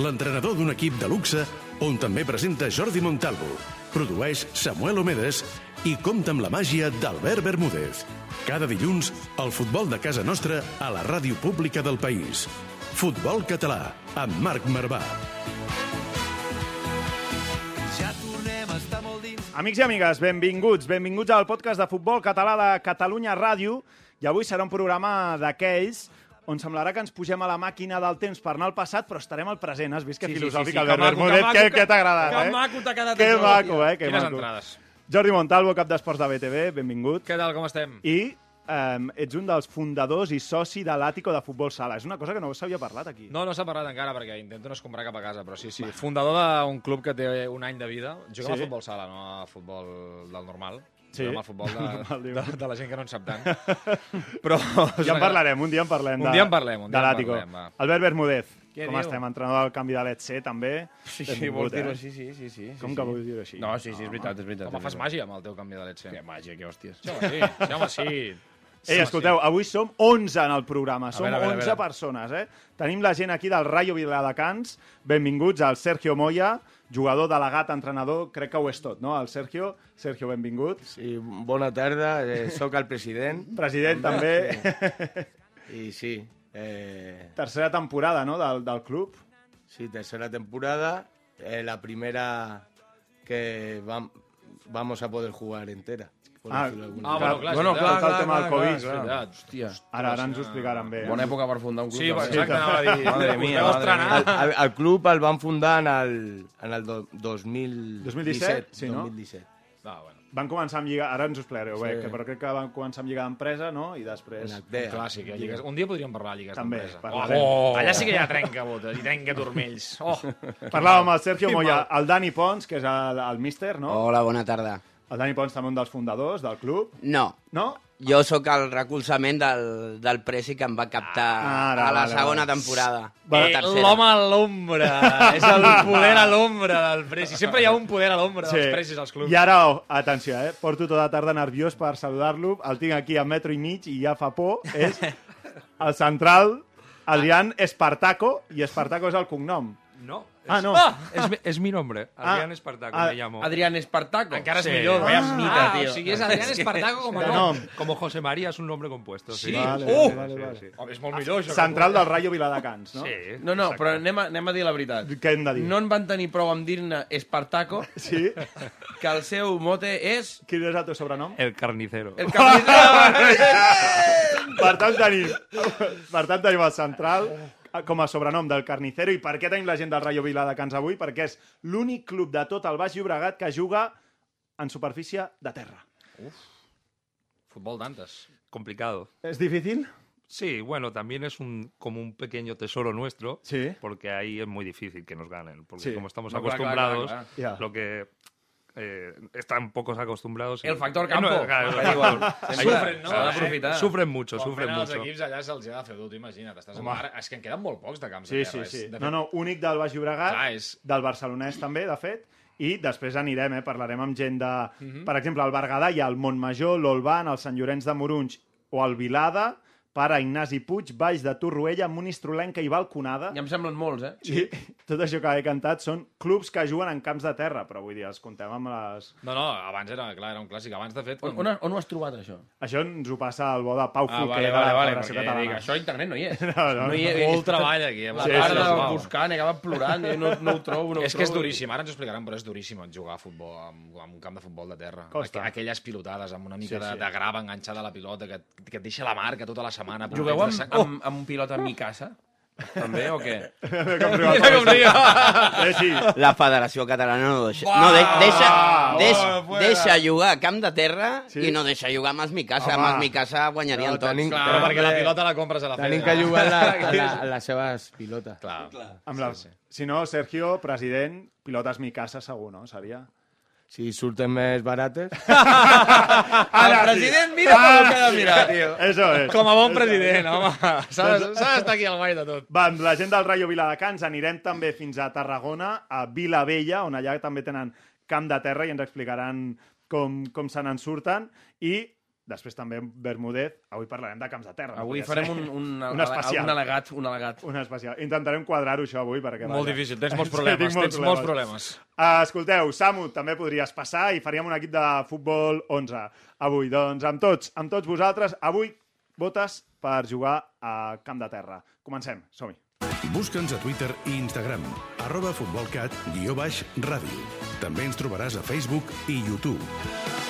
l'entrenador d'un equip de luxe on també presenta Jordi Montalvo, produeix Samuel Omedes i compta amb la màgia d'Albert Bermúdez. Cada dilluns, el futbol de casa nostra a la ràdio pública del país. Futbol Català, amb Marc Marvà. Ja tornem a estar molt dins. Amics i amigues, benvinguts, benvinguts al podcast de futbol català de Catalunya Ràdio. I avui serà un programa d'aquells on semblarà que ens pugem a la màquina del temps per anar al passat, però estarem al present. Has vist que Sí, sí, filosòfic, sí, sí, Albert que maco, Bermúdez? que maco, què t'ha agradat, que eh? maco t'ha quedat Que maco, eh? Que Quines maco. entrades. Jordi Montalvo, cap d'esports de BTV, benvingut. Què tal, com estem? I um, ets un dels fundadors i soci de l'Àtico de Futbol Sala. És una cosa que no s'havia parlat aquí. No, no s'ha parlat encara perquè intento no escombrar cap a casa, però sí, sí. Fundador d'un club que té un any de vida. Juguem Sí. a futbol sala, no a futbol del normal. Sí. Juguem a futbol de, diu. de, de la gent que no en sap tant. Però... Ja en parlarem, un dia en parlem. Un de, dia en parlem, un dia de en l'Àtico. Albert Bermúdez, Què com diu? estem? Entrenador del canvi de l'ETC, també. Sí, sí, vols dir-ho eh? així? Sí, sí, sí. Com sí, que sí. vols dir-ho així? No, sí, sí, és veritat, és veritat. Home, fas màgia amb el teu canvi de l'Etxe. Que màgia, que hòsties. Sí, home, sí. Sí, home, sí. Ei, escolteu, avui som 11 en el programa, som veure, a veure, a 11 veure. persones, eh? Tenim la gent aquí del Rayo Viladecans, benvinguts al Sergio Moya, jugador, delegat, entrenador, crec que ho és tot, no? El Sergio, Sergio, benvingut. Sí, bona tarda, eh, sóc el president President, també, i sí, eh, tercera temporada, no?, del, del club. sí, tercera temporada, eh, la primera que vam, vamos a poder jugar entera. Ah, ah, bueno, clar, bueno, clar, veritat. el tema del Covid. És veritat. Hòstia, Ara, ara ens ho explicaran bé. bona època per fundar un club. Sí, exacte, anava a dir. Madre mia, madre estrenar. El, el, el club el van fundar en el, en el do, 2017. 2017, sí, no? 2017. Ah, bueno. Van començar amb Lliga, ara ens ho explicareu bé, Sí. que, però crec que van començar amb Lliga d'Empresa, no?, i després... DEA. Clàssic, eh? Lligues. Un dia podríem parlar de lligues També, d'empresa. parlarem. Oh, allà sí que hi ha trenca botes i trenca turmells. Oh. Parlàvem amb el Sergio Moya, el Dani Pons, que és el, el míster, no? Hola, bona tarda. El Dani Pons també un dels fundadors del club, No, no? jo sóc el recolzament del, del Presi que em va captar Ah, ara, a la vale, segona vale. temporada. Eh. L'home a l'ombra. és el poder a l'ombra del Presi. Sempre hi ha un poder a l'ombra dels Presis als clubs. I ara, oh, atenció, eh? porto tota la tarda nerviós per saludar-lo. El tinc aquí a metro i mig i ja fa por. És el central Adrián Espartaco, i Espartaco és el cognom. No. Ah, no. Es, mi- es mi nombre. Ah, Adrián Espartaco ah, me llamo. Adrián Espartaco. Encara és Sí. millor. Vaya no? mita, ah, tio. O sigui, és Adrián Espartaco com a nom. nom. Como José María es un nombre compuesto. Sí. Sí? Vale, Uh! vale, vale, Sí, sí. Home, és molt millor, això. Central del Rayo Viladecans, no? Sí. No, no, però anem a, anem a dir la veritat. Què hem de dir? No en van tenir prou amb dir-ne Espartaco, Sí? que el seu mote és... Quin és el teu sobrenom? El carnicero. El carnicero. per tant, tenim, per tant, tenim el central com a sobrenom del Carnicero. I per què tenim la gent del Rayo Viladecans avui? Perquè és l'únic club de tot el Baix Llobregat que juga en superfície de terra. Futbol d'antes. Complicado. ¿Es difícil? Sí, bueno, también es un como un pequeño tesoro nuestro. Sí. Porque ahí es muy difícil que nos ganen. Porque Sí. como estamos No, claro, acostumbrados, claro, claro. lo que eh, están pocos acostumbrados. El factor Eh, no, campo. claro, igual. Sufren, no? S'ha d'aprofitar. Sufren mucho, Quan sufren venen els mucho. equips allà se'ls ha de fer dur, tu imagina't. Estàs en Home. mar... És que en queden molt pocs de camps Sí, de sí, terra. sí. De No, fet, no, únic del Baix Llobregat, Clar, és... del barcelonès també, de fet, i després anirem, eh, parlarem amb gent de... Mhm. Per exemple, al Berguedà hi ha el Montmajor, l'Olban, el Sant Llorenç de Morunys o el Vilada, pare Ignasi Puig, Baix de Torroella, Monistrolenca i Balconada. Ja em semblen molts, eh? I tot això que he cantat són clubs que juguen en camps de terra, però vull dir, els contem amb les... No, no, abans era, clar, era un clàssic. Abans, de fet... On, quan- on, on ho has trobat, això? Això ens ho passa al bo de Pau Ah, Folquer vale, vale, la vale, Federació perquè Catalana. dic, això a internet no hi és. No, no, no hi és. Molt treball aquí. eh? La Sí, tarda sí, sí. buscant, i acaba plorant, i no, no ho trobo, no ho És que és trobo. duríssim, ara ens ho explicaran, però és duríssim jugar a futbol amb, amb un camp de futbol de terra. Costa. Aqu aquelles pilotades amb una mica Sí, de, sí. de grava enganxada a la pilota que, que et deixa la marca tota la setmana. Jugueu amb, de sa- amb, amb un pilot a mi casa? També, o què? Mira com riu. Eh, sí. La Federació Catalana no deixa... Buah! No, de, deixa, deix, oh, deixa jugar a camp de terra Sí. i no deixa jugar amb els Micasa. Home. Amb els Micasa guanyarien No, tots. tenim- Clar, Però perquè la pilota la compres a la Tenim Fede. que jugar a, la, a, la, a les seves pilotes. Clar. Amb la... Si no, Sergio, president, pilotes mi casa segur, no? Seria... Si surten més barates... El president mira com ho queda mirar, tio. Eso es. Com a bon president, home. S'ha de- s'ha d'estar aquí al guai de tot. Va, amb la gent del Rayo Viladecans anirem també fins a Tarragona, a Vilavella, on allà també tenen camp de terra i ens explicaran com, com se n'en surten. I després també Bermúdez, avui parlarem de camps de terra. no Avui podia farem ser. un, un, un especial. un al·legat. Un al·legat. Un especial. Intentarem quadrar-ho això avui perquè... Molt vaja. difícil, tens molts Sí, problemes, tens molts problemes. Uh, escolteu, Samu, també podries passar i faríem un equip de futbol 11 avui. Doncs amb tots, amb tots vosaltres, avui votes per jugar a camp de terra. Comencem, som-hi. Busca'ns a Twitter i Instagram, arroba futbolcat, guió baix, ràdio. També ens trobaràs a Facebook i YouTube.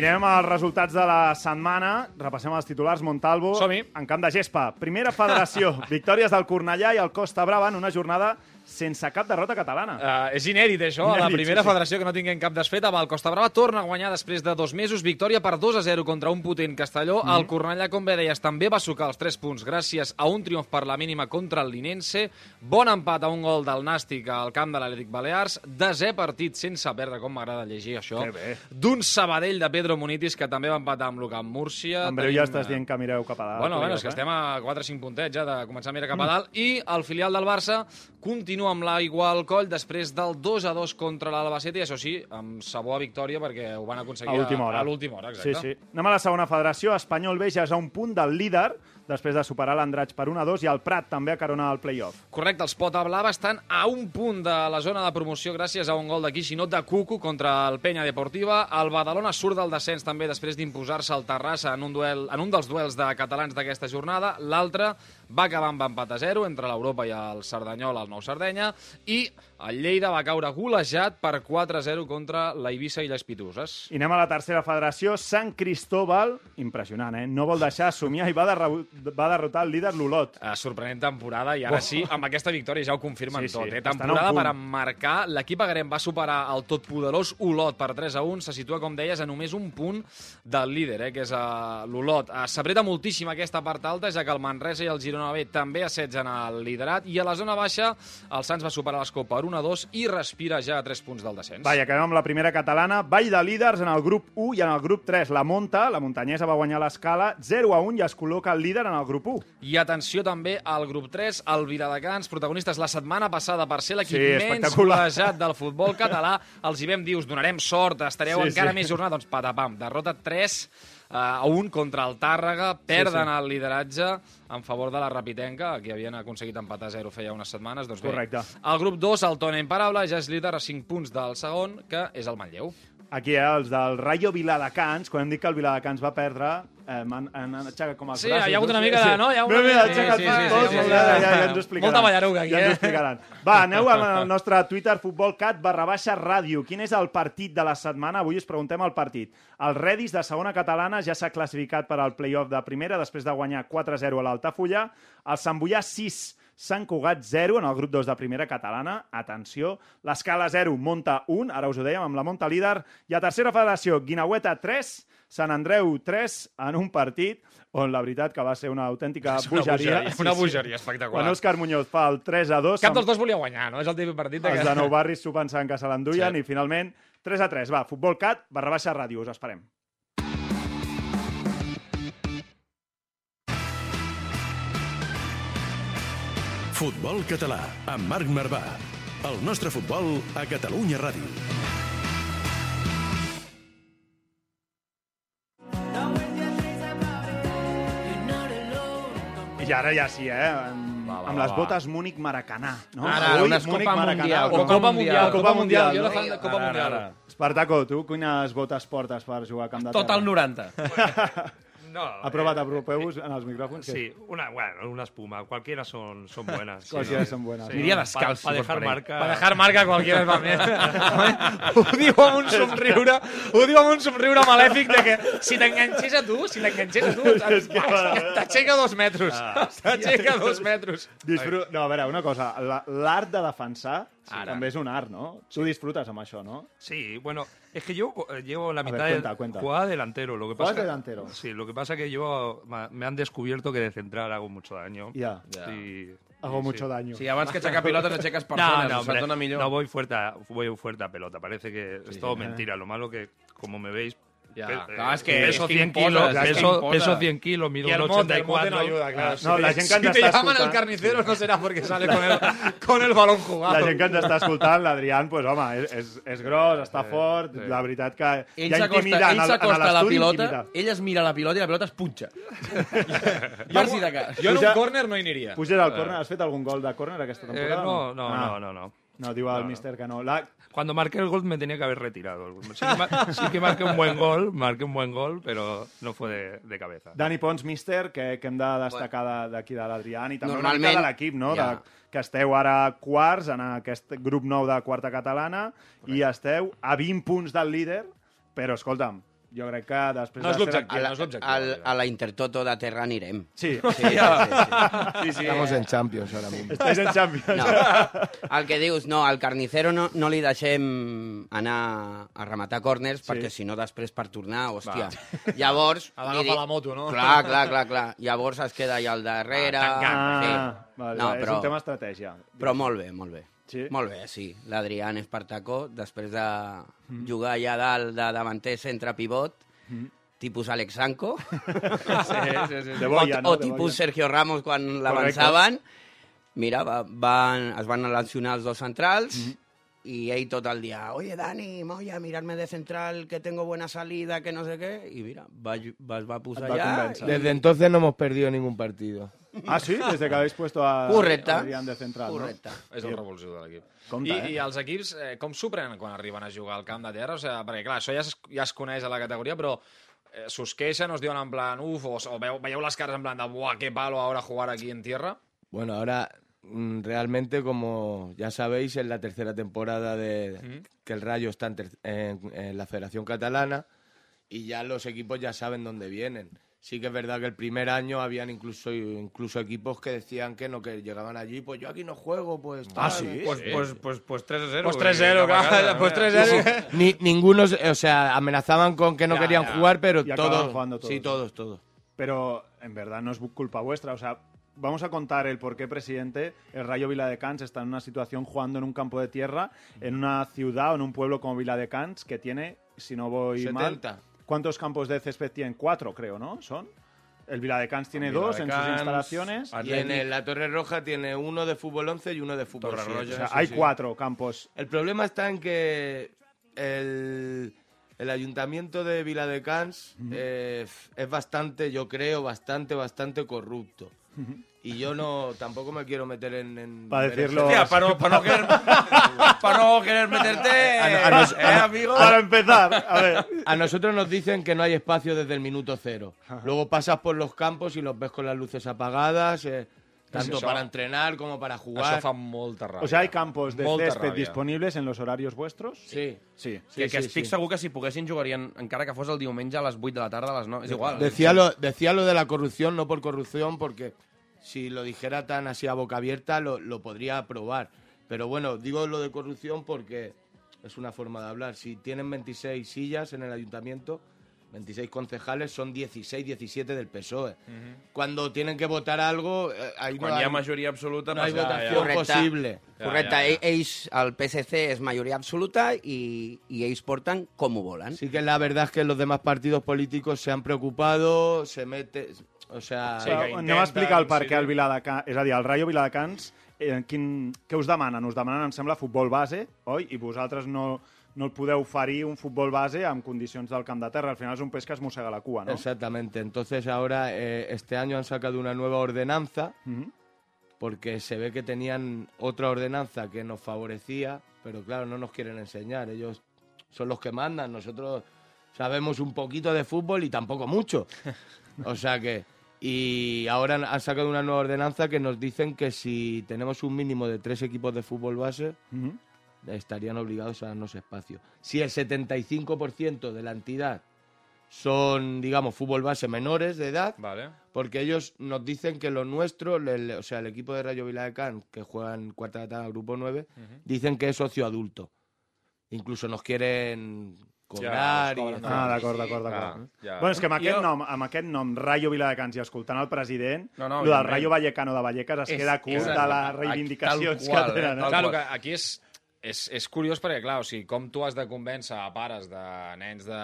I anem als resultats de la setmana. Repassem els titulars. Montalvo, en camp de gespa. Primera federació. Victòries del Cornellà i el Costa Brava en una jornada sense cap derrota catalana. Uh, és inèdit, això. a la Inèdit, primera sí, sí. federació que no tinguem cap desfeta. El Costa Brava torna a guanyar després de dos mesos. Victòria per 2 a 0 contra un potent Castelló. Mhm. El Cornellà, com bé deies, també va sucar els 3 punts gràcies a un triomf per la mínima contra el Linense. Bon empat a un gol del Nàstic al camp de l'Atlètic Balears. Desè partit sense perdre, com m'agrada llegir això. D'un Sabadell de Pedro Munitis, que també va empatar amb l'Ucamp Múrcia. En breu Tenim, ja estàs dient que mireu cap a dalt. Bueno, bueno, és que eh? estem a 4 o 5 puntets ja de començar a mirar cap a dalt. I el filial del Barça continua amb l'aigua al coll després del 2 a 2 contra l'Albacete, i això sí, amb sabor a victòria perquè ho van aconseguir A última hora. A l'última hora, Sí, exacte. sí. Anem a la segona federació. Espanyol B ja és a un punt del líder després de superar l'Andratx per 1 a 2 i el Prat també a carona al play-off. Correcte, els Pota Blava estan a un punt de la zona de promoció gràcies a un gol de Quixinot de Cucu contra el Penya Deportiva. El Badalona surt del descens també després d'imposar-se al Terrassa en un, duel, en un dels duels de catalans d'aquesta jornada. L'altre va acabar amb empat a 0 entre l'Europa i el Cerdanyol al Nou Sardenya i el Lleida va caure golejat per 4-0 contra la Eivissa i les Pituses. I anem a la tercera federació. Sant Cristóbal, impressionant, eh? No vol deixar somiar i va, derro va derrotar el líder l'Olot. Uh, sorprenent temporada i ara Oh. sí, amb aquesta victòria ja ho confirmen Sí, sí, tot. Eh? Temporada per emmarcar. L'equip agarem va superar el totpoderós Olot per 3 a 1. Se situa, com deies, a només un punt del líder, eh? que és uh, l'Olot. Uh, S'apreta moltíssim aquesta part alta, ja que el Manresa i el Girona B també assetgen el liderat. I a la zona baixa, el Sants va superar l'Escó per 1 a 2 i respira ja a 3 punts del descens. Va, i acabem amb la primera catalana. Vall de líders en el grup 1 i en el grup 3. La Monta, la muntanyesa, va guanyar l'escala 0 a 1 i es col·loca el líder en el grup 1. I atenció també al grup 3, el Viladecans, protagonistes la setmana passada per ser l'equip Sí, menys espectacular. golejat del futbol català. Els hi vam dir, us donarem sort, estareu Sí, encara sí. més jornada. Doncs patapam, derrota 3 uh, a 1 contra el Tàrrega, perden sí. el lideratge en favor de la Rapitenca, que havien aconseguit empatar a 0 feia unes setmanes. Doncs bé, Correcte. el grup 2, el Tona Imparable, ja és líder a 5 punts del segon, que és el Manlleu. Aquí, eh, els del Rayo Viladecans, quan hem dit que el Viladecans va perdre, eh, han, han aixecat com els Sí, braços. hi ha hagut una mica de- no? Hi ha una Mira, mira, mica- aixecat sí, sí, sí, sí, sí, ja, sí. ja, ja, ja ens ho explicaran. Molta ballaruga aquí, ja ens ho eh? explicaran. Va, aneu al nostre Twitter, futbolcat, barra baixa, ràdio. Quin és el partit de la setmana? Avui us preguntem el partit. El Redis, de segona catalana, ja s'ha classificat per al play-off de primera, després de guanyar 4-0 a l'Altafulla. El Sant Boià, 6, Sant Cugat 0 en el grup 2 de primera catalana. Atenció. L'escala 0, Monta 1, ara us ho dèiem, amb la Monta líder. I a tercera federació, Guinaueta 3, Sant Andreu 3 en un partit on la veritat que va ser una autèntica És una bogeria. bogeria, una bogeria espectacular. Quan Òscar Muñoz fa el 3 a 2, Cap dels dos volia guanyar, no? És el típic partit de els de Nou Barris s'ho pensaven que se l'enduien Sí. i finalment 3 a 3. Va, Futbol Cat, barra baixa ràdio, us esperem. Futbol català, amb Marc Marvà. El nostre futbol a Catalunya Ràdio. I ara ja sí, eh? Amb, Va, va, amb va, les va. botes Múnich Maracanà. No? Ara, Avui, unes Múnich Copa Maracanà, Mundial? O Copa Mundial, Copa Mundial, jo no? fan de Copa Ara, Mundial. ara. Espartaco, tu quines botes portes per jugar a camp de Tot terra? el 90. No, Ha provat eh, apropeu en els micròfons? Sí, una, bueno, una espuma. Cualquiera son, son buenas. sí, Cualquiera ¿no? son buenas, Sí, pa- descalç, pa dejar per ell. marca... Per dejar marca qualquiera és malament. ho diu amb un somriure, ho diu amb un somriure malèfic de que si t'enganxés a tu, si l'enganxés a tu, va- t'aixeca dos metres. Ah. T'aixeca dos metres. Disfru... No, a veure, una cosa. la- L'art de defensar Ara. també és un art, no? Tu disfrutes amb això, no? Sí, bueno, es que yo eh, llevo la ver, mitad cuenta, de cuenta. jugada delantero. Lo que pasa, delantero. Sí, lo que pasa que yo me han descubierto que de central hago mucho daño. Ja. Sí, Hago sí, mucho sí. daño. Sí, abans que aixecar pilotes aixeques persones, no, no, hombre, millor. no voy fuerte, a, voy fuerte a pelota. Parece que es todo eh. mentira. Lo malo que, como me veis, Pe- Clar, és que- peso és que 100 imposes, kilos, peso, peso 100 kilos, mido Y el un mote, el mote 84. no ayuda, claro. No, ens si te llaman escoltant... carnicero no será porque sale con el, con el balón jugado. La gent que ens està escoltant, l'Adrián, pues, home, és, és, és gros, està fort, sí. la veritat que Ell ja s'acosta intimida ell en el- en s'acosta a la pilota, intimida. ell es mira la pilota i la pilota es punxa. Jo, per si de cas. jo en un córner no hi aniria. Puges al córner, has fet algun gol de córner aquesta Eh, no, no, Ah, no, no, no. No, diu el No, no. míster que no. La... Cuando marqué el gol me tenía que haber retirado. Sí que, sí que marqué un buen gol, marqué un buen gol, pero no fue de, de cabeza. Dani Pons, míster, que, que hem de destacar de- d'aquí de l'Adrián i també una Normalment, mica de l'equip, no? ja. De, que esteu ara quarts en aquest grup nou de quarta catalana i esteu a 20 punts del líder, però escolta'm, jo crec que després No és de ser... l'objectiu. A la, no és l'objectiu, a la Intertoto de Terra anirem. Sí, Sí, sí, sí, sí. Sí, sí. Estamos en Champions ahora mismo. estáis en Champions. No. El que dius, no, al carnicero no, no li deixem anar a rematar corners, Sí. perquè si no després per tornar, hòstia. Llavors... Ha d'agafar dic- la moto, no? Clar, clar, clar, clar. Llavors es queda allà al darrere... Ah, sí. vale, No, és però- un tema estratègia. Però molt bé, molt bé. Sí? Molt bé, sí. L'Adrián Espartacó, després de Mm. jugar allà dalt de davanter centre pivot, tipus Alex Sanco, Sí, sí, sí. De boia, o, no? o tipus. Sergio Ramos quan l'avançaven, mira, va, van, es van lesionar els dos centrals Mm-hmm. i ell tot el dia, oye, Dani, voy a mirarme de central, que tengo buena salida, que no sé què, i mira, va, va, es va posar Et va allà... convèncer. i- Desde entonces no hemos perdido ningún partido. Ah, sí? Desde que habéis puesto a Correcte. Adrián de central, Correcte. És el revulsiu de l'equip. I, eh? I els equips, eh, com s'ho prenen quan arriben a jugar al camp de terra? O sigui, perquè, clar, això ja es, ja es coneix a la categoria, però eh, s'us queixen, us diuen en plan, uf, o, o veu, veieu les cares en plan de, buah, qué palo ahora jugar aquí en tierra? Bueno, ahora mm, realmente, como ya sabéis, es la tercera temporada de que el Rayo está en, en- en la Federación Catalana y ya los equipos ya saben dónde vienen. Sí que es verdad que el primer año habían incluso incluso equipos que decían que no, que llegaban allí, pues yo aquí no juego, pues... Ah, tal, sí? eh. Pues, pues, pues, pues 3 a 0. Pues 3-0, claro, pues 3-0. Ni, ninguno, o sea, amenazaban con que no Ya, querían ya. jugar, pero todos, jugando todos. Sí, todos, todos. Pero en verdad no es culpa vuestra. O sea, vamos a contar el por qué, presidente, el Rayo Viladecans está en una situación jugando en un campo de tierra, en una ciudad o en un pueblo como Viladecans, que tiene, si no voy 70. mal, ¿cuántos campos de césped tienen? Cuatro, creo, ¿no? ¿Son? El Viladecans tiene dos en sus instalaciones. Y en el- la Torre Roja tiene uno de fútbol 11 y uno de fútbol Torre 7. Roja, O sea, hay sí. cuatro campos. El problema está en que el, el ayuntamiento de Viladecans eh, es bastante, yo creo, bastante, bastante corrupto. Y yo no, tampoco me quiero meter en... en Pa' ver decirlo- per no, per no, querer, per no querer meterte... A- a nos- eh, amigo? Para empezar, a ver. A nosotros nos dicen que no hay espacio desde el minuto cero. Luego pasas por los campos y los ves con las luces apagadas, eh, tanto això- para entrenar como para jugar. fa molta ràbia. O sea, ¿hay campos de Molta césped ràbia. disponibles en los horarios vuestros? Sí. Sí. Sí, que, que sí, estic sí. segur que si poguessin jugarien, encara que fos el diumenge a les 8 de la tarda, a les 9. És igual. Decía lo, decía lo de la corrupción, no por corrupción, porque si lo dijera tan así a boca abierta, lo, lo podría probar. Pero bueno, digo lo de corrupción porque es una forma de hablar. Si tienen 26 sillas en el ayuntamiento, 26 concejales, son 16, 17 del PSOE. E. Cuando tienen que votar algo, eh, ahí no Quan hi hay, majoria absoluta... no hay votación Correcte. posible. Correcte, ja, ja. ells, el PSC és majoria absoluta i, i ells porten com ho volen. Sí que la verdad es que los demás partidos políticos se han preocupado, se mete... O sea... Sí, Però que anem a explicar el per intenten, què sí, el Viladecans... És a dir, el Rayo Viladecans, eh, quin, què us demanen? Us demanen, em sembla, futbol base, oi? I vosaltres no, no el podeu oferir un futbol base amb condicions del camp de terra. Al final és un peix que es mossega la cua, no? Exactamente. Entonces ahora, eh, este año han sacado una nueva ordenanza Mhm. porque se ve que tenían otra ordenanza que nos favorecía, pero claro, no nos quieren enseñar. Ellos son los que mandan. Nosotros sabemos un poquito de fútbol y tampoco mucho. O sea que... Y ahora han- sacado una nueva ordenanza que nos dicen que si tenemos un mínimo de tres equipos de fútbol base, estarían obligados a darnos espacio. Si el 75% de la entidad son, digamos, fútbol base menores de edad, Vale. porque ellos nos dicen que lo nuestro, el- o sea, el equipo de Rayo Viladecans, que juega en cuarta de etapa, grupo 9, dicen que es socio adulto. Incluso nos quieren cobrar y... Ah, d'acord, d'acord, d'acord. Bueno, és que amb aquest, Jo- nom, amb aquest nom, Rayo Viladecans, i escoltant el president, No, no, el del. Rayo Vallecano de Vallecas es És- queda curt és- de les reivindicacions que qual, eh, tenen. Eh? Clar, que aquí és, és, és curiós perquè, clar, o sigui, com tu has de convèncer a pares de nens de,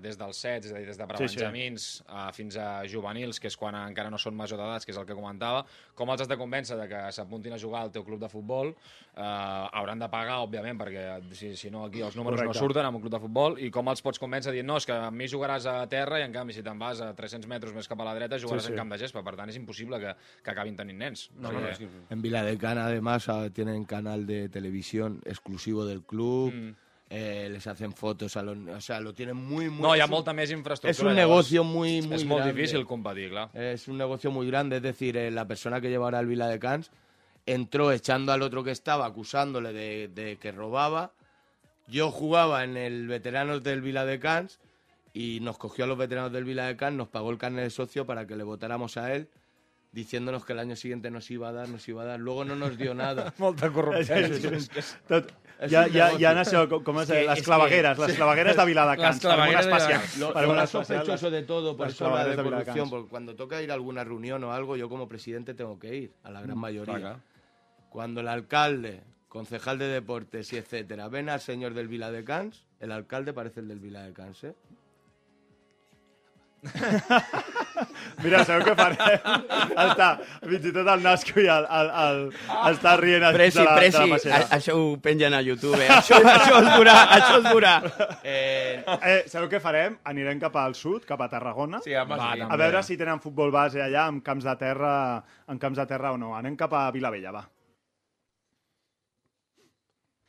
des dels 7, és a dir, des de prebenjamins sí, sí. a, fins a juvenils, que és quan encara no són major d'edats, que és el que comentava, com els has de convèncer de que s'apuntin a jugar al teu club de futbol, eh, hauran de pagar, òbviament, perquè si, si no aquí els números Correcte. no surten en un club de futbol, i com els pots convèncer dient, no, és que amb mi jugaràs a terra i en canvi si te'n vas a 300 metres més cap a la dreta jugaràs Sí, sí. en camp de gespa, per tant és impossible que, que acabin tenint nens. No, O no, sigui, no, és que... En Viladecans, además, ah, tienen canal de televisión exclusivo del club. Mm. eh, les hacen fotos a los... O sea, lo tienen muy, muy... No, hi ha es un- molta més infraestructura. Es un llavors negocio muy, muy És molt grande. difícil competir, clar. Es un negocio muy grande, es decir, eh, la persona que lleva ahora el Vila de Cans entró echando al otro que estaba, acusándole de, de que robaba. Yo jugaba en el veteranos del Vila de Cans y nos cogió a los veteranos del Vila de Cans, nos pagó el carnet de socio para que le votáramos a él, diciéndonos que el año siguiente nos iba a dar, nos iba a dar. Luego no nos dio nada. Molta corrupció. Tot, És ja, un ja, negoci. ja en això, com- és, les que- les clavegueres de Viladecans, per una clavegueres de especial. Lo, lo una más sospechoso de todo, por las eso la de corrupción, Viladecans. porque cuando toca ir a alguna reunión o algo, yo como presidente tengo que ir, a la gran mayoría. clar. Cuando el alcalde, concejal de deportes y etcétera, ven al señor del Vila de Cans, el alcalde parece el del Vila de Cans, ¿eh? Mira, sabeu què farem? Està, fins i tot el Nasco i el, el, el, està rient Presi, de la, presi, de la passera. a, això ho pengen a YouTube, eh? això, això es durà, això es durà. Eh, Eh, sabeu què farem? Anirem cap al sud, cap a Tarragona, Sí, home, Va, sí. a veure si tenen futbol base allà amb camps de terra, en camps de terra o no. Anem cap a Vilavella, va.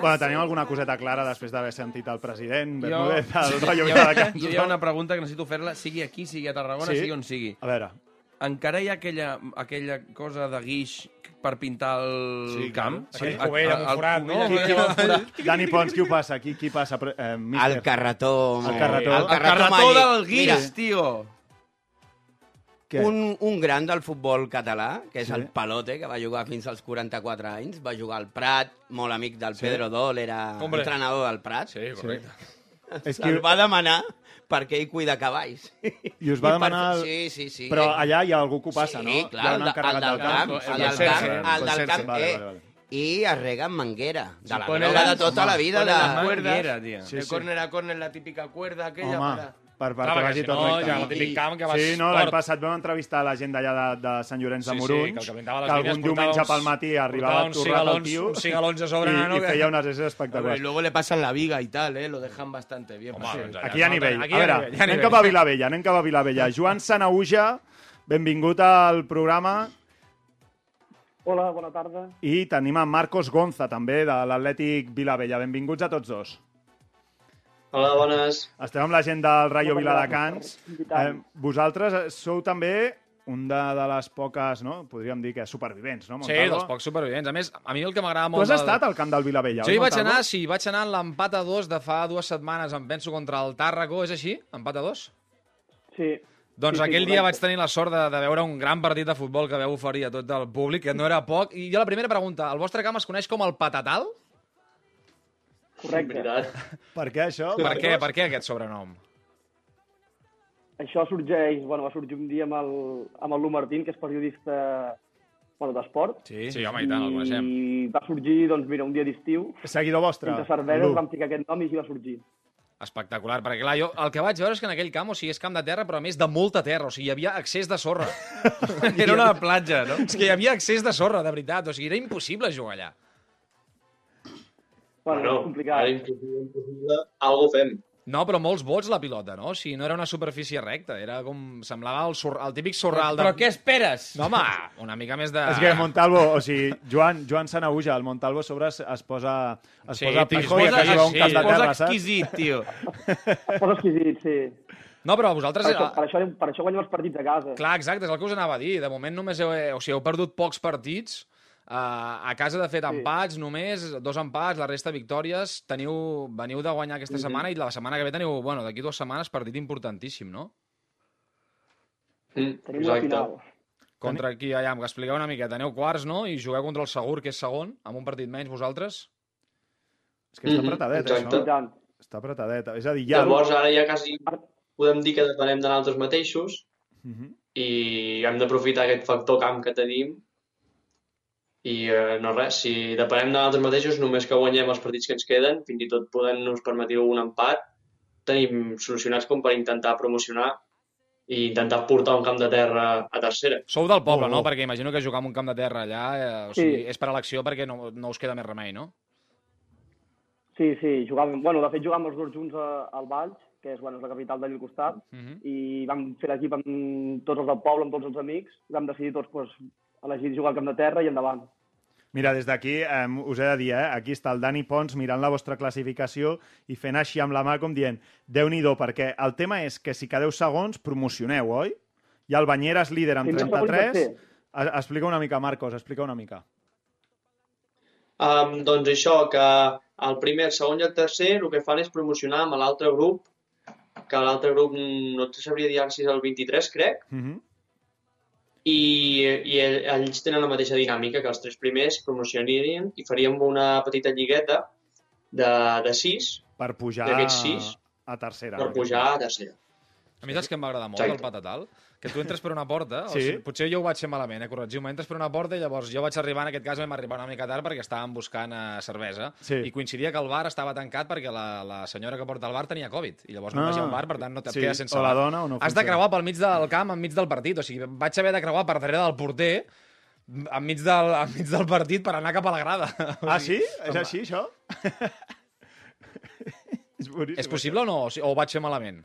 Bueno, tenim alguna coseta clara després d'haver sentit el president, Jo- Bermúdez, el rotllo jo, Viladecans. jo hi ha una pregunta que necessito fer-la, sigui aquí, sigui a Tarragona, Sí? sigui on sigui. A veure, Encara hi ha aquella, aquella cosa de guix per pintar el Sí, camp? clar. Aquell cubell amb un el forat, no? Qui- el forat. Dani Pons, qui ho passa? Qui, qui passa? Eh. El carretó. El carretó. El El carretó, carretó màgic. del guix, Mira, tio! Què? un, un gran del futbol català, que és Sí. el Palote, que va jugar fins als 44 anys, va jugar al Prat, molt amic del Pedro Dol, era Hombre. entrenador del Prat. Sí, correcte. És Se'l va demanar perquè ell cuida cavalls. I us va per- demanar el- Sí, sí, sí. Però allà hi ha algú que ho passa, sí, no? clar, hi ha el, el del camp, el el del camp, el el del camp, Vale, eh, vale, vale. i es rega amb manguera, de la pone droga la- de tota la vida. De... cuerdas, Manguera, tio. Sí, de sí. córner a córner, la típica cuerda aquella Home, para... per, per Clar, que vagi si tot no, recte. ja el típic camp que vas Sí, no, l'any passat vam entrevistar la gent d'allà de, de Sant Llorenç de Sí, sí, Morunys, que el que pintava les que algun diumenge uns- pel matí arribava uns torrat el tio uns cigalons a sobre, i, nano, i que- feia unes escenes y espectaculars. luego le pasan la viga y tal, ¿eh? Lo dejan bastante bien. Home, Sí. doncs allà Aquí hi ha no, nivell. aquí A hi ha veure, anem cap a Vilavella, anem cap a Vilavella. Joan Sanauja, benvingut al programa Hola, bona tarda. i tenim en Marcos Gonza, també, de l'Atlètic Vilavella. Benvinguts a tots dos. Hola, bones. Estem amb la gent del Rayo Viladecans. Eh, vosaltres sou també un de, de les poques, no? podríem dir que supervivents, no, Sí, Montalvo? dels pocs supervivents. A més, a mi el que m'agrada Tu molt... has del- estat al camp del Vilavella, Jo oi, hi vaig Montalvo? anar, sí, vaig anar en l'empat a dos de fa dues setmanes, em penso, contra el Tàrraco, és així? Empat a dos? Sí. Doncs Sí, sí, aquell dia correcte. vaig tenir la sort de, de veure un gran partit de futbol que veu oferir a tot el públic, que no era poc. I jo la primera pregunta, el vostre camp es coneix com el Patatal? Correcte. Veritat. Per què això? Per què, per què aquest sobrenom? Això sorgeix, bueno, va sorgir un dia amb el, amb el Lu Martín, que és periodista bueno, d'esport. Sí. Sí, home, i tant, el coneixem. I va sorgir, doncs mira, un dia d'estiu. Seguidor vostre. Entre cerveses vam ficar aquest nom i així va sorgir. Espectacular, perquè clar, jo el que vaig veure és que en aquell camp, o sigui, és camp de terra, però a més de molta terra, o sigui, hi havia excés de sorra. Era una platja, no? És que hi havia excés de sorra, de veritat, o sigui, era impossible jugar allà. Bueno, és complicat. Ara impossible, impossible, algo fem. No, però molts vots la pilota, no? O sigui, no era una superfície recta, era com... Semblava el, sor... el típic sorral de... Però què esperes? No, home, una mica més de... És que Montalvo, o sigui, Joan, Joan Sanauja, el Montalvo a sobre es, es posa, es Sí, posa tio, pijo es i posa- que juga un sí, camp de terra, saps? exquisit, tio. Es posa exquisit, sí. No, però vosaltres... Per això, per, això, per això guanyem els partits a casa. Clar, exacte, és el que us anava a dir. De moment només heu, o sigui, heu perdut pocs partits. Uh, a casa, de fet, empats només, dos empats, la resta victòries. Teniu, veniu de guanyar aquesta Mhm. setmana i la setmana que ve teniu, bueno, d'aquí dues setmanes, partit importantíssim, no? Mm, Tenim una final. Contra qui, allà, que expliqueu una miqueta. Aneu quarts, no? I jugueu contra el Segur, que és segon, amb un partit menys, vosaltres? És que està Mhm, apretadet, exacte. això. Està apretadet. És a dir, ja... Llavors ara ja quasi podem dir que depenem de nosaltres mateixos Mhm. i hem d'aprofitar aquest factor camp que tenim i eh, no res, si depenem de nosaltres mateixos només que guanyem els partits que ens queden, fins i tot podem-nos permetre un empat, tenim solucionats com per intentar promocionar i intentar portar un camp de terra a tercera. Sou del poble, Oh. no? Perquè imagino que jugar en un camp de terra allà eh, o sigui, Sí. és per elecció perquè no, no us queda més remei, no? Sí, sí, jugàvem, bueno, de fet jugàvem els dos junts a, al Valls, que és, bueno, és la capital d'allà al costat, Mhm. i vam fer l'equip amb tots els del poble, amb tots els amics, i vam decidir tots pues, elegir jugar al camp de terra i endavant. Mira, des d'aquí eh, us he de dir, eh, aquí està el Dani Pons mirant la vostra classificació i fent així amb la mà com dient déu nhi perquè el tema és que si quedeu segons, promocioneu, oi? I el Banyeres líder amb Sí, no segon i 33. tercer. Es- Explica una mica, Marcos, explica una mica. Um, doncs això, que el primer, el segon i el tercer el que fan és promocionar amb l'altre grup, que l'altre grup no sabria dir si és el 23, crec, Mm -hmm. I, i ell- ells tenen la mateixa dinàmica que els tres primers promocionarien i faríem una petita lligueta de, de sis Per pujar sis a tercera. per pujar a tercera. A mi saps que m'agrada molt Exacte. el patatal? Que tu entres per una porta, Sí. o sigui, potser jo ho vaig fer malament, eh, corregiu-me, entres per una porta i llavors jo vaig arribar, en aquest cas vam arribar una mica tard perquè estàvem buscant eh, cervesa Sí. i coincidia que el bar estava tancat perquè la, la senyora que porta el bar tenia Covid i llavors Ah. ha un bar, per tant no et Sí, quedes sense o la dona o no Has de creuar pel mig del camp enmig del partit, o sigui, vaig haver de creuar per darrere del porter enmig del, enmig del partit per anar cap a la grada. O Ah, sí? És així, això? és boníssim. És possible o no? O O ho vaig fer malament?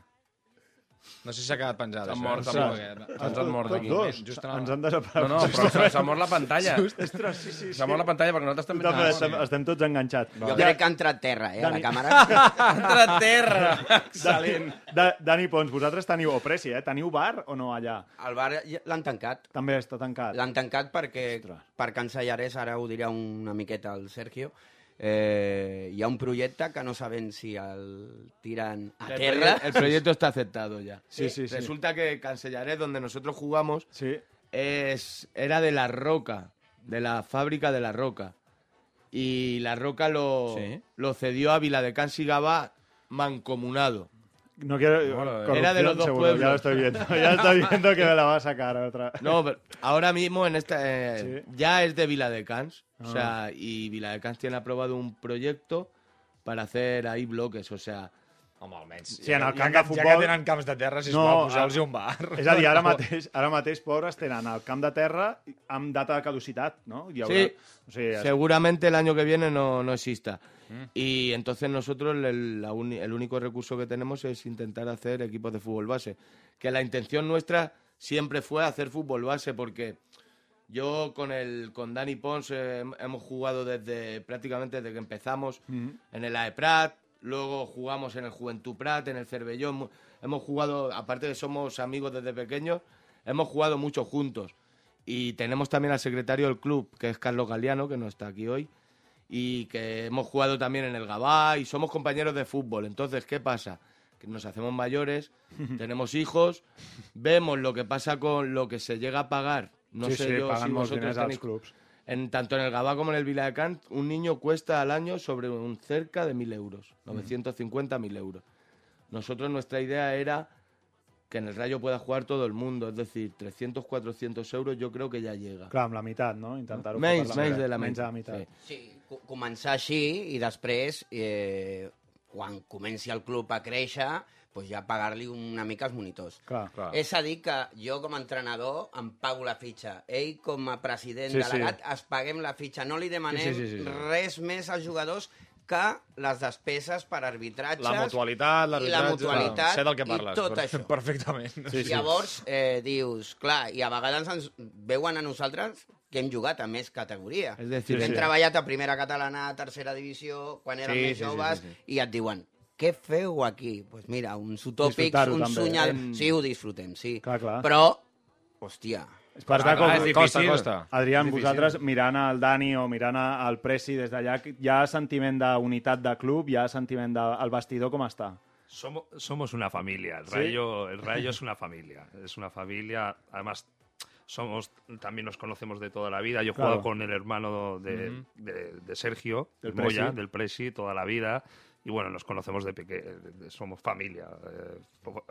No sé si s'ha quedat penjat. S'ha això. mort, No s'ha sé, mort. Ens han mort Tots aquí. dos. Just en el- Ens han desaparegut. No, no, però s'ha- mort la pantalla. Just, ostres, sí, sí, sí. S'ha mort la pantalla perquè nosaltres també... Ah, estem, estem tots enganxats. Jo crec que ha entrat terra, eh, a la Dani- càmera. Ha entrat terra! Excel·lent. Da, Dani Pons, vosaltres teniu, o Presi, eh? Teniu bar o no allà? El bar l'han tancat. També està tancat. L'han tancat perquè, Ostres. per Can Sallarès, ara ho dirà una miqueta el Sergio, eh, hi ha un projecte que no sabem si el tiran a El terra. El proyecto está aceptado ya. Sí, sí, sí. Resulta que Cancellaré, donde nosotros jugamos, Sí. es, era de La Roca, de la fábrica de La Roca. Y La Roca lo, Sí. lo cedió a Viladecans y Gabá mancomunado. No quiero... Bueno, Era de los dos seguro, Ya lo pueblos. estoy viendo. Ya estoy viendo que me la va a sacar otra. No, pero ahora mismo en esta eh, Sí. Ah. ya es de Viladecans. O sea, y Viladecans tiene aprobado un proyecto para hacer ahí bloques. O sea, Home, almenys. Sí, en el ja, camp ja, de Ja futbol- que tenen camps de terra, sisplau, No, poseu-los un bar. És a dir, ara mateix, ara mateix, pobres, tenen el camp de terra amb data de caducitat, no? Hi Sí. O sigui, es- seguramente el año que viene no, no exista. Mm. Y entonces nosotros el, la uni- el único recurso que tenemos es intentar hacer equipos de fútbol base. Que la intención nuestra siempre fue hacer fútbol base porque yo con el con Dani Pons eh, hem- hemos jugado desde prácticamente desde que empezamos en el AEPRAT, luego jugamos en el Juventud Prat, en el Cervellón, hemos jugado, aparte de somos amigos desde pequeños, hemos jugado mucho juntos. Y tenemos también al secretario del club, que es Carlos Galeano, que no está aquí hoy, y que hemos jugado también en el Gabá y somos compañeros de fútbol. Entonces, ¿qué pasa? Que nos hacemos mayores, tenemos hijos, vemos lo que pasa con lo que se llega a pagar. No sí, sé sí, yo si vosotros tenéis clubs. En, tanto en el Gabá como en el Viladecans, un niño cuesta al año sobre un cerca de 1.000 euros, 950.000 euros. Nosotros nuestra idea era que en el Rayo pueda jugar todo el mundo, es decir, 300, 400 euros yo creo que ya llega. Clar, amb la meitat, no? Per menys de la menys de la meitat. Sí. Sí, co- començar així i després, eh, quan comenci el club a créixer, pues ja pagar-li una mica els monitors. Clar, clar. És a dir, que jo com a entrenador em pago la fitxa. Ell com a president Sí, sí. delegat es paguem la fitxa. No li demanem Sí, sí, sí, sí, sí. res més als jugadors que les despeses per arbitratges La mutualitat, i la l'arbitratge... mutualitat Sé del que parles. i tot per- això. Perfectament. Sí, sí. Llavors, eh, dius, clar, i a vegades ens veuen a nosaltres que hem jugat a més categoria. És decir, que hem sí. treballat a primera catalana, a tercera divisió, quan érem Sí, més sí, sí, joves, sí, sí. i et diuen, què feu aquí? Doncs pues mira, uns utòpics, Disfrutar-ho uns també. sunyals... Em- Sí, ho disfrutem, sí. Clar, clar. Però, hòstia, És per Clar, tant, com, clar, és costa, difícil. costa. Adrián, És vosaltres mirant al Dani o mirant al Presi des d'allà, hi ha sentiment d'unitat de club, hi ha sentiment del vestidor, com està? Somos, somos una familia. El ¿Sí? Rayo, el Rayo es una familia. Es una familia. Además, somos también nos conocemos de toda la vida. Yo he Claro. jugado con el hermano de, de- de Sergio, Del de Moya, Presi. del Presi, toda la vida. Y bueno, nos conocemos de pequeño. Somos familia. eh,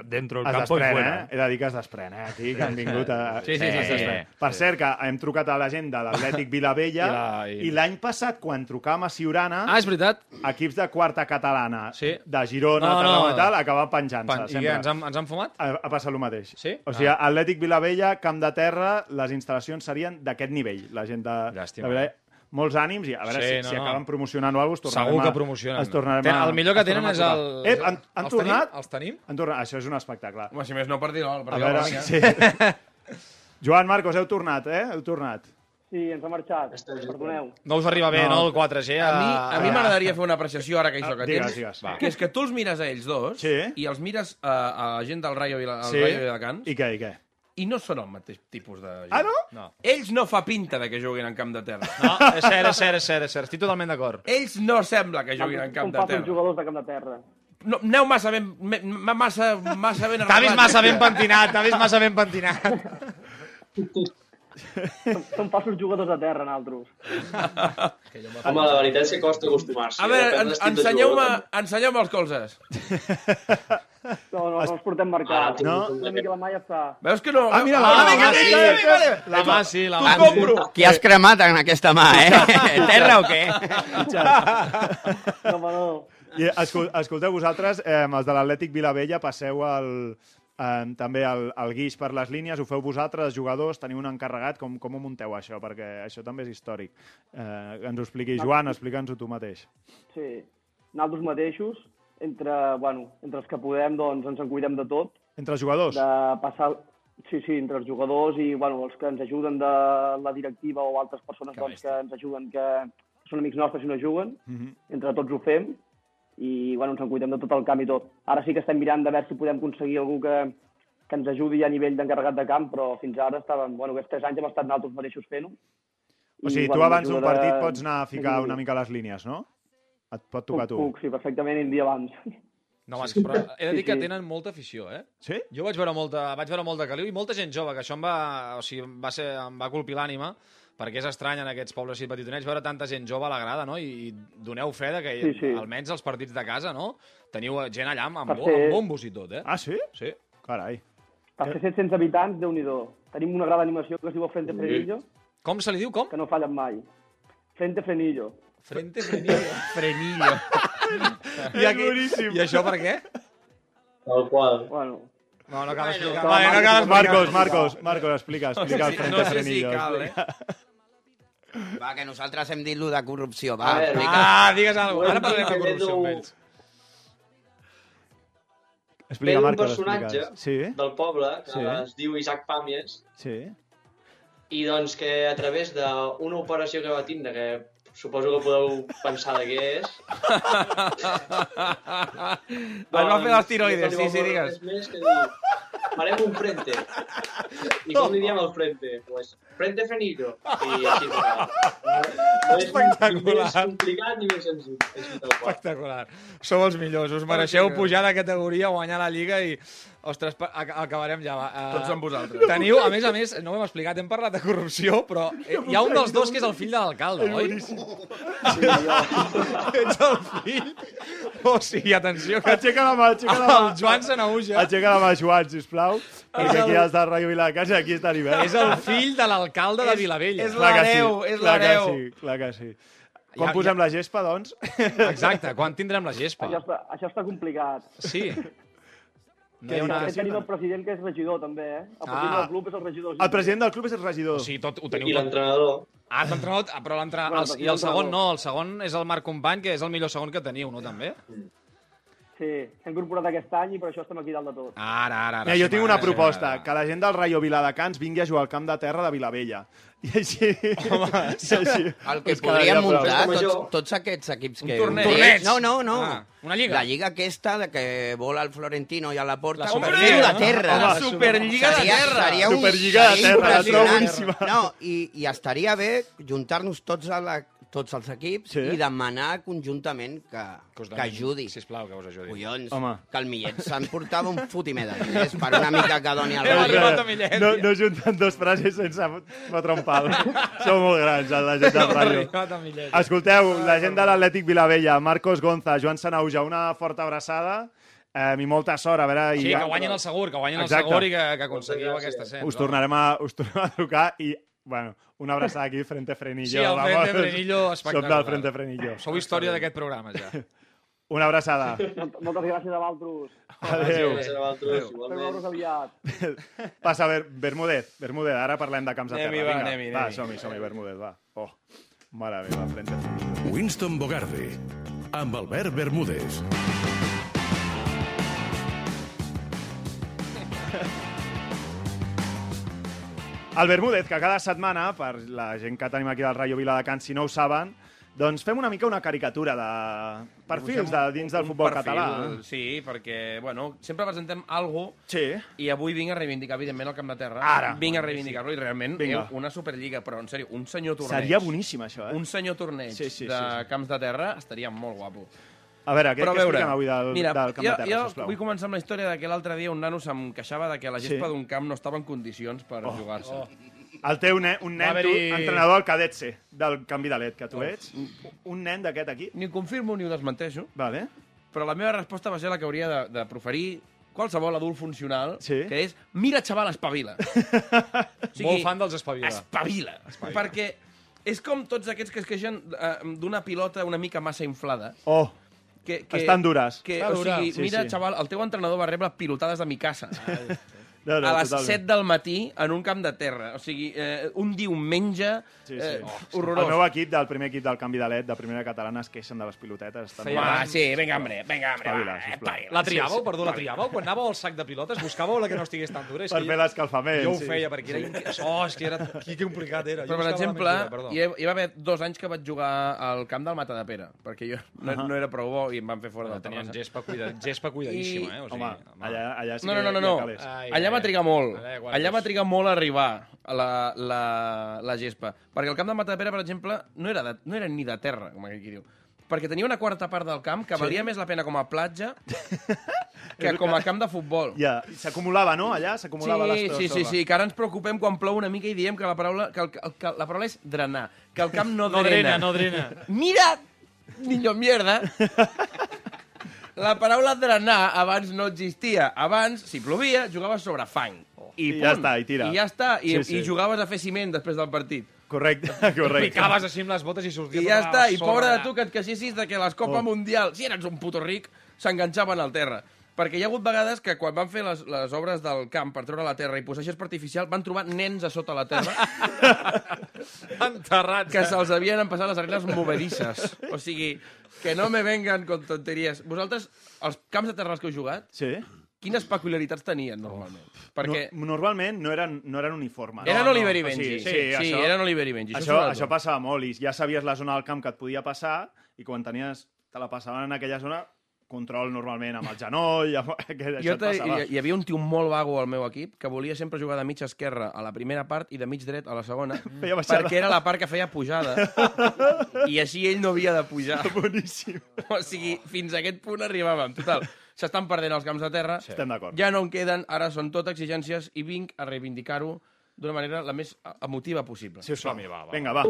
dentro del Es campo desprèn, fuera. eh? He de dir que es desprèn, eh? Aquí, que han vingut a... Sí, sí, sí, Es sí. desprèn. Per cert, que hem trucat a la gent de l'Atlètic Vilavella I la- i- i l'any passat, quan trucàvem a Siurana, Ah, és veritat. equips de quarta catalana, Sí. de Girona, No, no, i tal, acaben penjant-se, Pan, I ens han, ens han fumat? Ha, ha passat el mateix. Sí? O sigui, Ah. Atlètic Vilavella, Camp de Terra, les instal·lacions serien d'aquest nivell. La gent de, Llàstima. de Vilavella. Molts ànims i a veure Sí, si, no, si no. acaben promocionant o alguna cosa, Segur que a- promocionen. Es tornarem Ten- a, el millor que es tenen és a el... Ep, han, han els tornat? Tenim? Els tenim? Han tornat. Això és un espectacle. Home, si més no per dir l'ol, A veure, sí. Joan Marcos, heu tornat, eh? Heu tornat. Sí, ens ha marxat. Perdoneu. No us arriba bé, no, No. el 4G? A mi, a mi m'agradaria fer una apreciació ara que això que Ah, digues, tens, digues. Va. que és que tu els mires a ells dos Sí. i els mires a, a gent del Rayo, Vila, al Sí? Rayo Viladecans I què, i què? I no són el mateix tipus de gent. Ah, no? No. Ells no fa pinta de que juguin en camp de terra. No, és cert, és cert, és cert, és cert. Estic totalment d'acord. Ells no sembla que juguin en camp Són de terra. jugadors de camp de terra. No, aneu massa ben, me- massa, massa ben T'ha vist massa ben pentinat, t'ha vist massa ben pentinat. Són, són fàcils jugadors de terra, nosaltres. Home, la veritat és que costa acostumar-s'hi. A veure, ensenyeu-me ensenyeu els colzes. No, no, no els portem Ah, marcats. No? Una mica la mà ja està. Veus que no? Ah, mira, ah, la vinga, mà, sí. La mà sí, la T'ho mà. compro. qui has cremat en aquesta mà, eh? Terra o què? No, home, no. I, escol escolteu, vosaltres, eh, els de l'Atlètic Vilavella, passeu el, eh, també el, el guix per les línies, ho feu vosaltres, jugadors, teniu un encarregat, com, com ho munteu això? Perquè això també és històric. Eh, ens ho expliqui Joan, explica'ns-ho tu mateix. Sí. Nosaltres mateixos, entre, bueno, entre els que podem, doncs ens en cuidem de tot. Entre els jugadors? De passar... Sí, sí, entre els jugadors i bueno, els que ens ajuden de la directiva o altres persones Que doncs, que ens ajuden, que són amics nostres i no juguen. Mhm. Entre tots ho fem i bueno, ens en cuidem de tot el camp i tot. Ara sí que estem mirant de veure si podem aconseguir algú que, que ens ajudi a nivell d'encarregat de camp, però fins ara estàvem, bueno, aquests tres anys hem estat nosaltres mateixos fent-ho. O sigui, tu abans d'un partit pots anar a ficar una mica les línies, no? Et pot Puc, tocar a tu. puc, sí, perfectament, un dia abans. No, és que, però he de dir Sí, que sí. tenen molta afició, eh? Sí? Jo vaig veure molta, vaig veure molta caliu i molta gent jove, que això em va, o sigui, em va, ser, em va colpir l'ànima, perquè és estrany en aquests pobles i petitonets veure tanta gent jove a la grada, no? I, i doneu fe de que Sí, sí. almenys els partits de casa, no? Teniu gent allà amb, amb, ser- amb bombos i tot, eh? Ah, sí? Sí. Carai. Per ser 700 habitants, déu nhi Tenim una gran animació que es diu Frente Frenillo, Com se li diu, com? que no fallen mai. Frente Frenillo. Frente Frenillo. Frenillo. I, aquí, I això per què? Tal qual. Bueno, No, no cal explicar. Vale, no cal. Marcos, Marcos, Marcos, explica, explica el Frente no sé si Frenillo. cal, eh? Va, que nosaltres hem dit lo de corrupció. Va, veure, explica. Ah, digues alguna cosa. Ara parlarem de corrupció amb ells. Explica, Marcos, personatge explica. Sí, del poble que Sí. es diu Isaac Pàmies sí. i doncs que a través d'una operació que va tindre que suposo que podeu pensar de què és Es va fer les tiroides, sí, sí, digues. Més que farem un frente. I com li diem al frente? Pues, frente frenillo. I així no, no és ni més complicat ni més senzill. Així. Espectacular. Sou els millors. Us mereixeu pujar de categoria, guanyar la Lliga i... Ostres, acabarem ja. Va. Uh, Tots amb vosaltres. Teniu, a més a més, no ho hem explicat, hem parlat de corrupció, però eh, hi ha un dels dos que és el fill de l'alcalde, oi? Ets el fill? O sigui, atenció, que Aixeca la mà, aixeca la mà. el Joan se n'ahuja. Aixeca la mà, Joan, sisplau, perquè aquí has de Ràdio i aquí està l'hivern. És el fill de l'alcalde de Vilavella. és Clar sí, l'hereu, és clar que l'hereu. sí, clar que sí. Quan Ja- posem la gespa, doncs? Exacte, quan tindrem la gespa? Això està, això està complicat. Sí. No hi Sí, ha una... fet, tenim el president que és regidor, també, eh? El president Ah. del club és el regidor. El president del club és el regidor. O sigui, tot ho teniu I l'entrenador. Ah, l'entrenador, ah, però l'entrenador... Bueno, I el segon no, el segon és el Marc Company, que és el millor segon que teniu, no, també? Sí, s'ha incorporat aquest any i per això estem aquí dalt de tot. Ara, ara, ara. Mira, jo tinc una proposta, m'agrada. que la gent del Rayo Viladecans vingui a jugar al camp de terra de Vilavella. I així... Home, i així El que podríem muntar, tots, tots aquests equips Un que... torneig. Torneig. No, no, no. Ah, una lliga. La lliga aquesta de que vola el Florentino i a la porta La Superliga, fer-ho de terra. La Superliga de Seria- terra. Seria un, Superliga de seria terra, la trobo boníssima. No, i, i estaria bé juntar-nos tots a la, tots els equips Sí. i demanar conjuntament que, Que us que ajudi. Sisplau, que us ajudi. Collons, Home. que el Millet se'n portava un fotimer de diners per una mica que doni al a Millet, no, no junten dos frases sense fotre un pal. Sou molt grans, la gent del Millet. Escolteu, la gent de l'Atlètic Vilavella, Marcos Gonza, Joan Sanauja, una forta abraçada eh, i molta sort. A veure, Sí, i que guanyin el segur, que guanyin Exacte. el segur i que, que aconseguiu Moltes aquest gràcies. ascens. us tornarem, a, us tornarem a trucar i, bueno, una abraçada aquí, Frente Frenillo. Sí, el Frente Frenillo, Som espectacular. del Frente Frenillo. Sou història d'aquest programa, ja. Una abraçada. Mol- Moltes gràcies a vosaltres. Adéu. Gràcies a Espero igualment. aviat. Passa, Ber Bermúdez, Bermúdez, ara parlem de camps de terra. Anem-hi, va, anem-hi, va, som-hi, som-hi, Bermúdez, va. Oh, mare meva, Frente Frenillo. Winston Bogarde, amb Albert Bermúdez. El Bermúdez, que cada setmana, per la gent que tenim aquí del Rayo Viladecans, si no ho saben, doncs fem una mica una caricatura de perfils de dins del futbol perfil, català. Sí, perquè, bueno, sempre presentem algo Sí. i avui vinc a reivindicar, evidentment, el Camp de Terra. Ara. Vinc a reivindicar-lo i realment Vinga. una Superliga, però en sèrio, un senyor torneig. Seria boníssim, això, eh? Un senyor torneig Sí, sí, de sí, sí. camps de terra estaria molt guapo. A veure, què, Però què veure, expliquem avui del, mira, del camp jo, de terra, jo sisplau? vull començar amb la història de que l'altre dia un nano se'm queixava de que la gespa Sí. d'un camp no estava en condicions per jugar-se. Oh. El teu nen, un nen, tu, entrenador del cadetse, del canvi de led que Oh. tu ets. Un nen d'aquest aquí. Ni ho confirmo ni ho desmenteixo, Vale. però la meva resposta va ser la que hauria de, de proferir qualsevol adult funcional, Sí. que és mira, xaval, espavila. o Molt fan dels espavila. Espavila. espavila. Perquè és com tots aquests que es queixen eh, d'una pilota una mica massa inflada. Oh, Que, que, estan dures. Que, Està o dura. sigui, Sí, mira, sí. xaval, el teu entrenador va rebre pilotades de mi casa. No, no, a les totalment. 7 del matí en un camp de terra. O sigui, eh, un diumenge Sí, sí. eh, El horrorós. meu equip, del primer equip del canvi de led, de primera catalana, es queixen de les pilotetes. Estan Feia- Home, sí, vinga, hombre, vinga, hombre, Espavila, va, espavila. La triàveu, perdó, la triàveu? Quan anàveu al sac de pilotes, buscàveu la que no estigués tan dura? És Per fer l'escalfament, Jo ho sí. feia, perquè era... Oh, és que era... Que complicat era. Però, per la exemple, hi, hi va haver dos anys que vaig jugar al camp del Mata de Pere, perquè jo no, no era prou bo i em van fer fora No, del tenien Terrassa. gespa, cuida, gespa cuidadíssima, eh? O sigui, Home, allà, allà sí No, que no, no, no. no. Allà va trigar molt. Allà va trigar molt a arribar a la, la, la gespa. Perquè el camp de Matapera, per exemple, no era, de, no era ni de terra, com aquí diu. Perquè tenia una quarta part del camp que valia més la pena com a platja que com a camp de futbol. Ja, s'acumulava, no? Allà s'acumulava Sí, sí, sí, sí, que ara ens preocupem quan plou una mica i diem que la paraula, que, el, que, la paraula és drenar, que el camp no, No drena. drena, no drena. Mira, niño mierda, la paraula drenar abans no existia. Abans, si plovia, jugaves sobre fang. I, I punt. ja està, i tira. I ja està, i, Sí, sí. i jugaves a fer ciment després del partit. Correcte, correcte. Picaves així amb les botes i sortia... I ja està, i pobre de tu que et queixessis de que les Copa Oh. Mundial, si eres un puto ric, s'enganxaven al terra. Perquè hi ha hagut vegades que quan van fer les, les obres del camp per treure la terra i posar gespa artificial van trobar nens a sota la terra Enterrats. que se'ls havien empassat les arenes movedisses. O sigui, que no me vengan con tonteries. Vosaltres, els camps de terra als que heu jugat, Sí. quines peculiaritats tenien normalment? Perquè No, normalment no eren, no eren uniformes. eren no, Oliver i no. Benji. Sí, sí, sí això, eren Oliver i Benji. això, sobretot. això passava molt i ja sabies la zona del camp que et podia passar i quan tenies, te la passaven en aquella zona control normalment amb el genoll, amb... Jo te, hi, hi havia un tio molt vago al meu equip que volia sempre jugar de mig esquerra a la primera part i de mig dret a la segona Feia baixada. perquè era la part que feia pujada i així ell no havia de pujar. Boníssim. O sigui, fins a aquest punt arribàvem. Total, s'estan perdent els camps de terra. Sí. Estem d'acord. Ja no en queden, ara són tot exigències i vinc a reivindicar-ho d'una manera la més emotiva possible. Si us som. Vinga, va.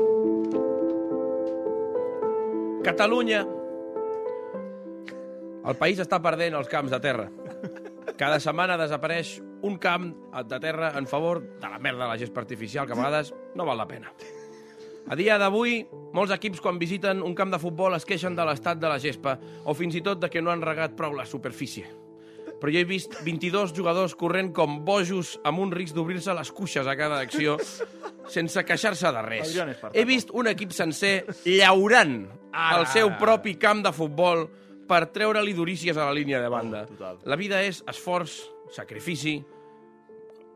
Catalunya. El país està perdent els camps de terra. Cada setmana desapareix un camp de terra en favor de la merda de la gespa artificial, que a vegades no val la pena. A dia d'avui, molts equips quan visiten un camp de futbol es queixen de l'estat de la gespa o fins i tot de que no han regat prou la superfície. Però jo he vist 22 jugadors corrent com bojos amb un risc d'obrir-se les cuixes a cada acció sense queixar-se de res. He vist un equip sencer llaurant el seu propi camp de futbol per treure-li durícies a la línia de banda. total. La vida és esforç, sacrifici,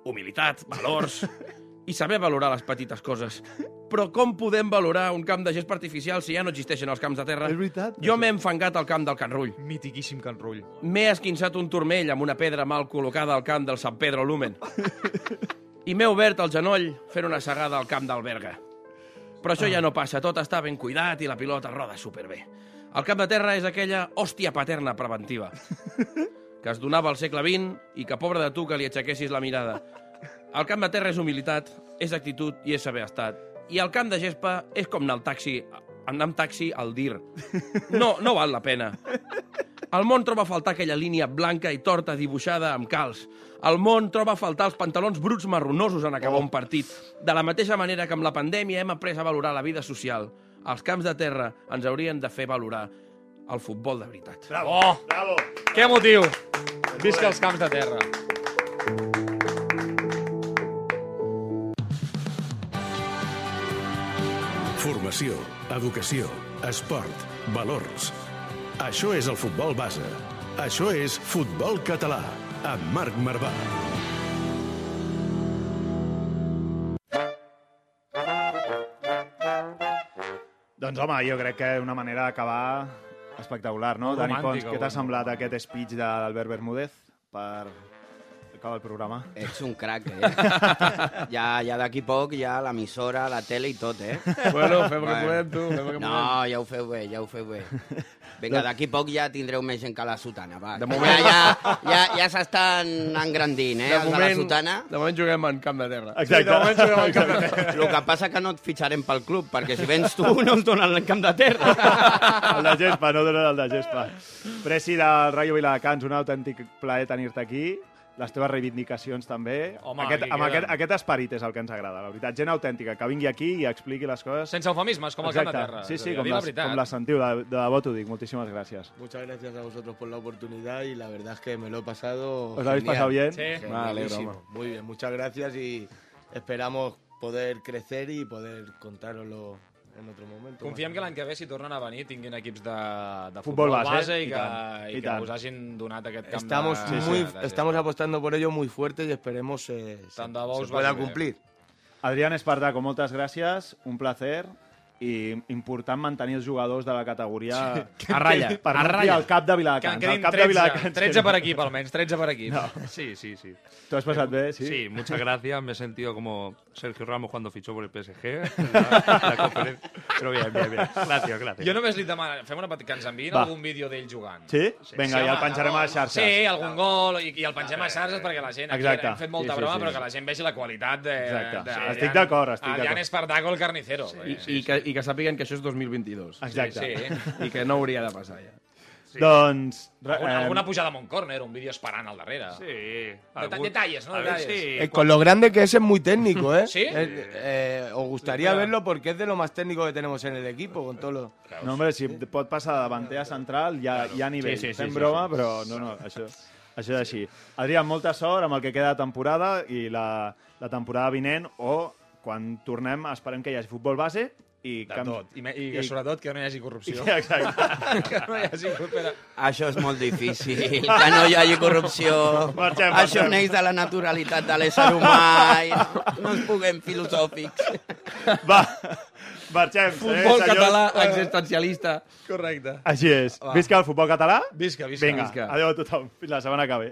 humilitat, valors i saber valorar les petites coses. Però com podem valorar un camp de gespa artificial si ja no existeixen els camps de terra? És veritat. Jo m'he enfangat al camp del Can Rull. Mitiquíssim Can Rull. M'he esquinçat un turmell amb una pedra mal col·locada al camp del San Pedro Lumen. I m'he obert el genoll fent una segada al camp del Berga. Però això ja no passa, tot està ben cuidat i la pilota roda superbé. El camp de terra és aquella hòstia paterna preventiva que es donava al segle XX i que pobre de tu que li aixequessis la mirada. El camp de terra és humilitat, és actitud i és saber estat. I el camp de gespa és com anar al taxi, anar amb taxi al dir. No, no val la pena. El món troba a faltar aquella línia blanca i torta dibuixada amb calç. El món troba a faltar els pantalons bruts marronosos en acabar un partit. De la mateixa manera que amb la pandèmia hem après a valorar la vida social, els camps de terra ens haurien de fer valorar el futbol de veritat. Bravo, Oh! bravo. Que emotiu! Visca els camps de terra. Formació, educació, esport, valors. Això és el futbol base. Això és Futbol Català, amb Marc Marvà. Doncs home, jo crec que una manera d'acabar espectacular, no? Dani Pons, què t'ha semblat aquest speech de l'Albert Bermúdez per acabar el programa? Ets un crac, eh? ja ja d'aquí poc ja l'emissora, la tele i tot, eh? Bueno, fem el que podem, tu, fem que No, podem. ja ho feu bé, ja ho feu bé. Vinga, d'aquí poc ja tindreu més gent que a la sotana, va. De moment- Ja, ja, ja, ja s'estan engrandint, eh, De els de la sotana. de moment juguem en camp de terra. Exacte. de moment juguem en camp de terra. El que passa que no et fitxarem pel club, perquè si vens tu no ens donen el camp de terra. El de gespa, no donen el de gespa. Presi del Rayo Viladecans, un autèntic plaer tenir-te aquí. Les teves reivindicacions també. Home, aquest, amb aquest, aquest esperit és el que ens agrada, la veritat. Gent autèntica, que vingui aquí i expliqui les coses. Sense eufemismes, com el camp de terra. Sí, sí, com la les, com les sentiu, de, de debò t'ho dic. Moltíssimes gràcies. Muchas gracias a vosotros por la oportunidad y la verdad es que me lo he pasado. ¿Os lo habéis genial. pasado bien? Sí. Home. Muy bien, muchas gracias y esperamos poder crecer y poder contároslo en otro momento. Confiem que l'any que ve, si tornen a venir, tinguin equips de, de Futbol futbol, base, base, i i, que, tant, i i que us hagin donat aquest camp Estamos, de... muy, de- de- estamos apostando por ello muy fuerte y esperemos eh, se, de se pueda bé. cumplir. Adrián Espartaco, moltes gràcies, un placer i important mantenir els jugadors de la categoria A ratlla, per a no ratlla. al cap de Que en Viladecans. Al quedin cap de 13, Viladecans. 13 per equip, almenys, 13 per equip. No. Sí, sí, sí. ¿Tú has pasado bien? Sí. Sí, muchas gracias. Me he sentido como Sergio Ramos cuando fichó por el PSG. La, la conferencia. Pero bien, bien, bien. Gracias, gracias. Jo només li demano, fem una petita, que ens enviïn Va. algun vídeo d'ell jugant. Sí? Vinga, ja el penjarem a les xarxes. Sí, algun gol, i, i el pengem a les xarxes perquè la gent... Aquí Exacte. hem fet molta Sí, sí, broma, sí. però que la gent vegi la qualitat de... Exacte. de Sí, Adrián- estic d'acord, estic Adrián d'acord. Espartaco, el carnicero. I, i, que, I que sàpiguen que això és 2022. Exacte. Sí. I que no hauria de passar ja. Doncs... Alguna, eh, alguna pujada amb un córner, un vídeo esperant al darrere. Sí. Algún- detalles, ¿no? A Detalles. si- Eh, con lo grande que es, es muy técnico, ¿eh? ¿Sí? Eh, eh, os gustaría verlo porque es de lo más técnico que tenemos en el equipo, con todo lo... No, hombre, si pot passar de davanter a central, hi ha, hi ha nivell. Sí, sí, sí, Fem sí, broma, però no, no, això, això és així. Adrià, molta sort amb el que queda de temporada i la, la temporada vinent o quan tornem esperem que hi hagi futbol base i... De tot. I, me- i, que i- sobretot que no hi hagi corrupció. Exacte. que no hi hagi corrupció. Això és molt difícil, que no hi hagi corrupció. Marxem, Això marxem. neix de la naturalitat de l'ésser humà i no, no ens puguem filosòfics. Va, Marxem. Futbol eh, català existencialista. Correcte. Així és. Va. Visca el futbol català. Visca, visca. Vinga, visca. adéu a tothom. Fins la setmana que ve.